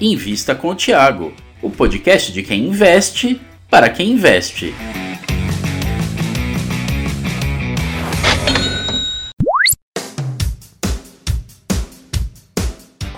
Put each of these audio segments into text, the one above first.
Invista com o Tiago, o podcast de quem investe para quem investe.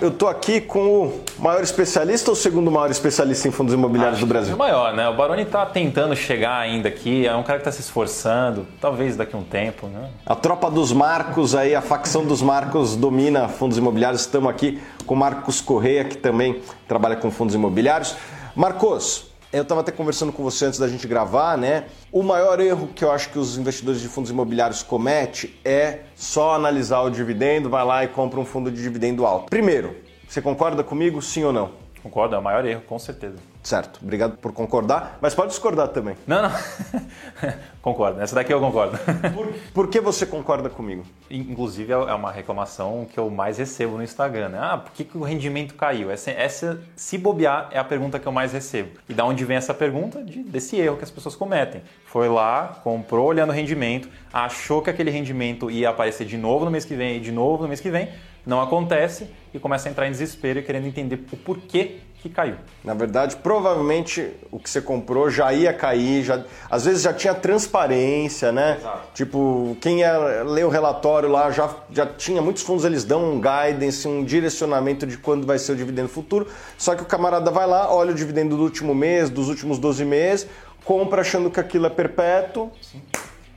Eu tô aqui com o maior especialista ou o segundo maior especialista em fundos imobiliários Acho do Brasil? é o maior, né? O Baroni está tentando chegar ainda aqui, é um cara que está se esforçando, talvez daqui a um tempo, né? A tropa dos Marcos aí, a facção dos Marcos domina fundos imobiliários. Estamos aqui com o Marcos Correia, que também trabalha com fundos imobiliários. Marcos, eu estava até conversando com você antes da gente gravar, né? O maior erro que eu acho que os investidores de fundos imobiliários cometem é só analisar o dividendo, vai lá e compra um fundo de dividendo alto. Primeiro, você concorda comigo, sim ou não? Concordo, é o maior erro, com certeza. Certo, obrigado por concordar, mas pode discordar também. Não, não. concordo, essa daqui eu concordo. Por, por que você concorda comigo? Inclusive, é uma reclamação que eu mais recebo no Instagram, né? Ah, por que, que o rendimento caiu? Essa, essa, se bobear, é a pergunta que eu mais recebo. E da onde vem essa pergunta? De, desse erro que as pessoas cometem. Foi lá, comprou olhando o rendimento, achou que aquele rendimento ia aparecer de novo no mês que vem e de novo no mês que vem, não acontece e começa a entrar em desespero e querendo entender o porquê que caiu. Na verdade, provavelmente o que você comprou já ia cair, já, às vezes já tinha transparência, né? Exato. Tipo, quem ia ler o relatório lá já, já tinha, muitos fundos eles dão um guidance, um direcionamento de quando vai ser o dividendo futuro, só que o camarada vai lá, olha o dividendo do último mês, dos últimos 12 meses, compra achando que aquilo é perpétuo. Sim.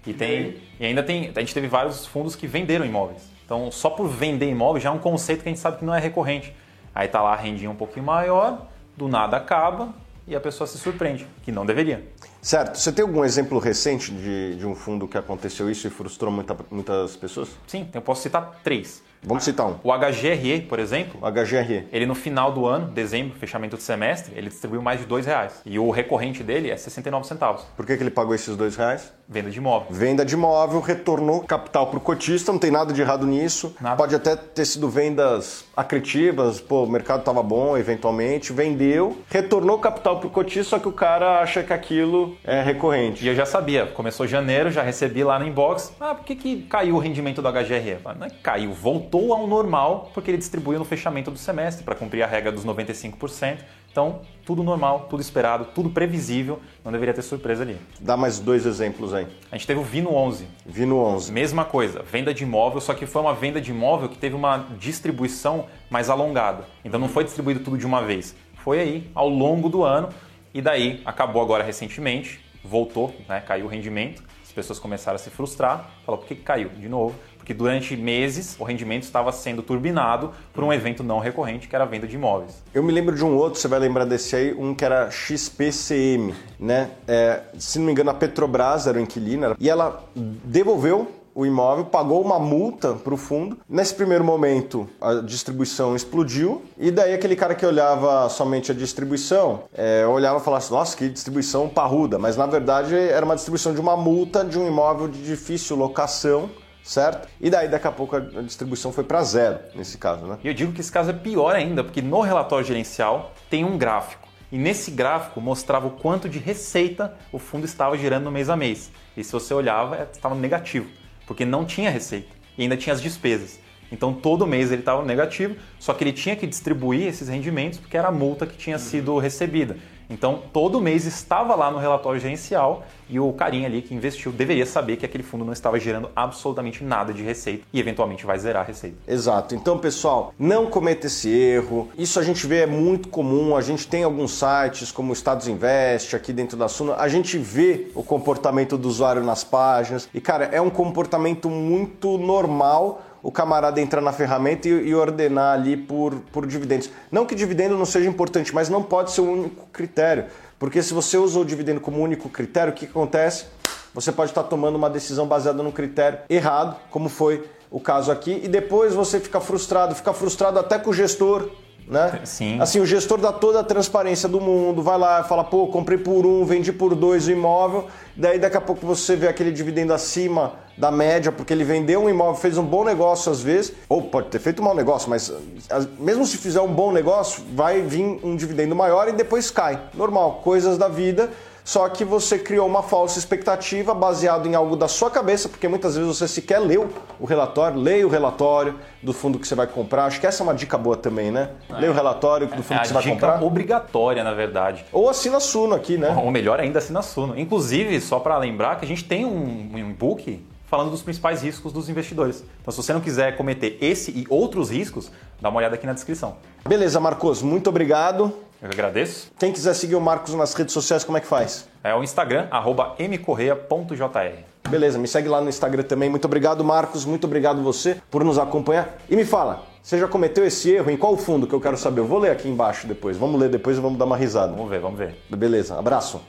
E, tem, e ainda tem, a gente teve vários fundos que venderam imóveis. Então, só por vender imóvel já é um conceito que a gente sabe que não é recorrente. Aí tá lá a rendinha um pouquinho maior, do nada acaba e a pessoa se surpreende, que não deveria. Certo. Você tem algum exemplo recente de, de um fundo que aconteceu isso e frustrou muita, muitas pessoas? Sim, eu posso citar três. Vamos citar um. O HGRE, por exemplo, O HGRE. ele no final do ano, dezembro, fechamento de semestre, ele distribuiu mais de dois reais. E o recorrente dele é 69 centavos. Por que, que ele pagou esses dois reais? Venda de imóvel. Venda de imóvel, retornou capital para o cotista, não tem nada de errado nisso. Nada. Pode até ter sido vendas acretivas, pô, o mercado estava bom, eventualmente, vendeu, retornou capital para o cotista, só que o cara acha que aquilo é recorrente. E eu já sabia, começou janeiro, já recebi lá no inbox. Ah, por que, que caiu o rendimento do HGRE? Não é que caiu, voltou ao normal porque ele distribuiu no fechamento do semestre para cumprir a regra dos 95%. Então, tudo normal, tudo esperado, tudo previsível, não deveria ter surpresa ali. Dá mais dois exemplos aí. A gente teve o Vino 11, Vi no 11. mesma coisa, venda de imóvel, só que foi uma venda de imóvel que teve uma distribuição mais alongada. Então não foi distribuído tudo de uma vez. Foi aí ao longo do ano e daí acabou agora recentemente, voltou, né, caiu o rendimento. As pessoas começaram a se frustrar, falou por que caiu de novo? Porque durante meses o rendimento estava sendo turbinado por um evento não recorrente que era a venda de imóveis. Eu me lembro de um outro, você vai lembrar desse aí, um que era XPCM, né? É, se não me engano, a Petrobras era o inquilino, e ela devolveu o imóvel, pagou uma multa para o fundo. Nesse primeiro momento, a distribuição explodiu, e daí aquele cara que olhava somente a distribuição, é, olhava e falava assim, nossa, que distribuição parruda, mas na verdade era uma distribuição de uma multa de um imóvel de difícil locação, certo? E daí daqui a pouco a distribuição foi para zero, nesse caso, né? E eu digo que esse caso é pior ainda, porque no relatório gerencial tem um gráfico. E nesse gráfico mostrava o quanto de receita o fundo estava gerando no mês a mês. E se você olhava, é, estava negativo, porque não tinha receita e ainda tinha as despesas. Então todo mês ele estava negativo, só que ele tinha que distribuir esses rendimentos porque era a multa que tinha sido recebida. Então todo mês estava lá no relatório gerencial e o carinha ali que investiu deveria saber que aquele fundo não estava gerando absolutamente nada de receita e eventualmente vai zerar a receita. Exato. Então, pessoal, não cometa esse erro. Isso a gente vê é muito comum. A gente tem alguns sites como o Estados Invest aqui dentro da Suna. A gente vê o comportamento do usuário nas páginas. E, cara, é um comportamento muito normal o camarada entrar na ferramenta e, e ordenar ali por, por dividendos. Não que dividendo não seja importante, mas não pode ser o único critério. Porque se você usa o dividendo como único critério, o que que acontece? Você pode estar tomando uma decisão baseada num critério errado, como foi o caso aqui, e depois você fica frustrado, fica frustrado até com o gestor, né? Sim. Assim, o gestor dá toda a transparência do mundo, vai lá e fala, pô, comprei por um, vendi por dois o imóvel, daí daqui a pouco você vê aquele dividendo acima da média, porque ele vendeu um imóvel, fez um bom negócio às vezes, ou pode ter feito um mau negócio, mas as- mesmo se fizer um bom negócio, vai vir um dividendo maior e depois cai. Normal, coisas da vida. Só que você criou uma falsa expectativa baseado em algo da sua cabeça, porque muitas vezes você sequer leu o relatório, leia o relatório do fundo que você vai comprar. Acho que essa é uma dica boa também, né? É. Leia o relatório do fundo é que você vai dica comprar. obrigatória, na verdade. Ou assina a Suno aqui, né? Ou melhor ainda, assina a Suno. Inclusive, só para lembrar que a gente tem um, um e-book falando dos principais riscos dos investidores. Então, se você não quiser cometer esse e outros riscos, dá uma olhada aqui na descrição. Beleza, Marcos, muito obrigado. Eu agradeço. Quem quiser seguir o Marcos nas redes sociais, como é que faz? É o Instagram, mcorreia.jr. Beleza, me segue lá no Instagram também. Muito obrigado, Marcos. Muito obrigado você por nos acompanhar. E me fala, você já cometeu esse erro? Em qual fundo que eu quero saber? Eu vou ler aqui embaixo depois. Vamos ler depois e vamos dar uma risada. Vamos ver, vamos ver. Beleza, abraço.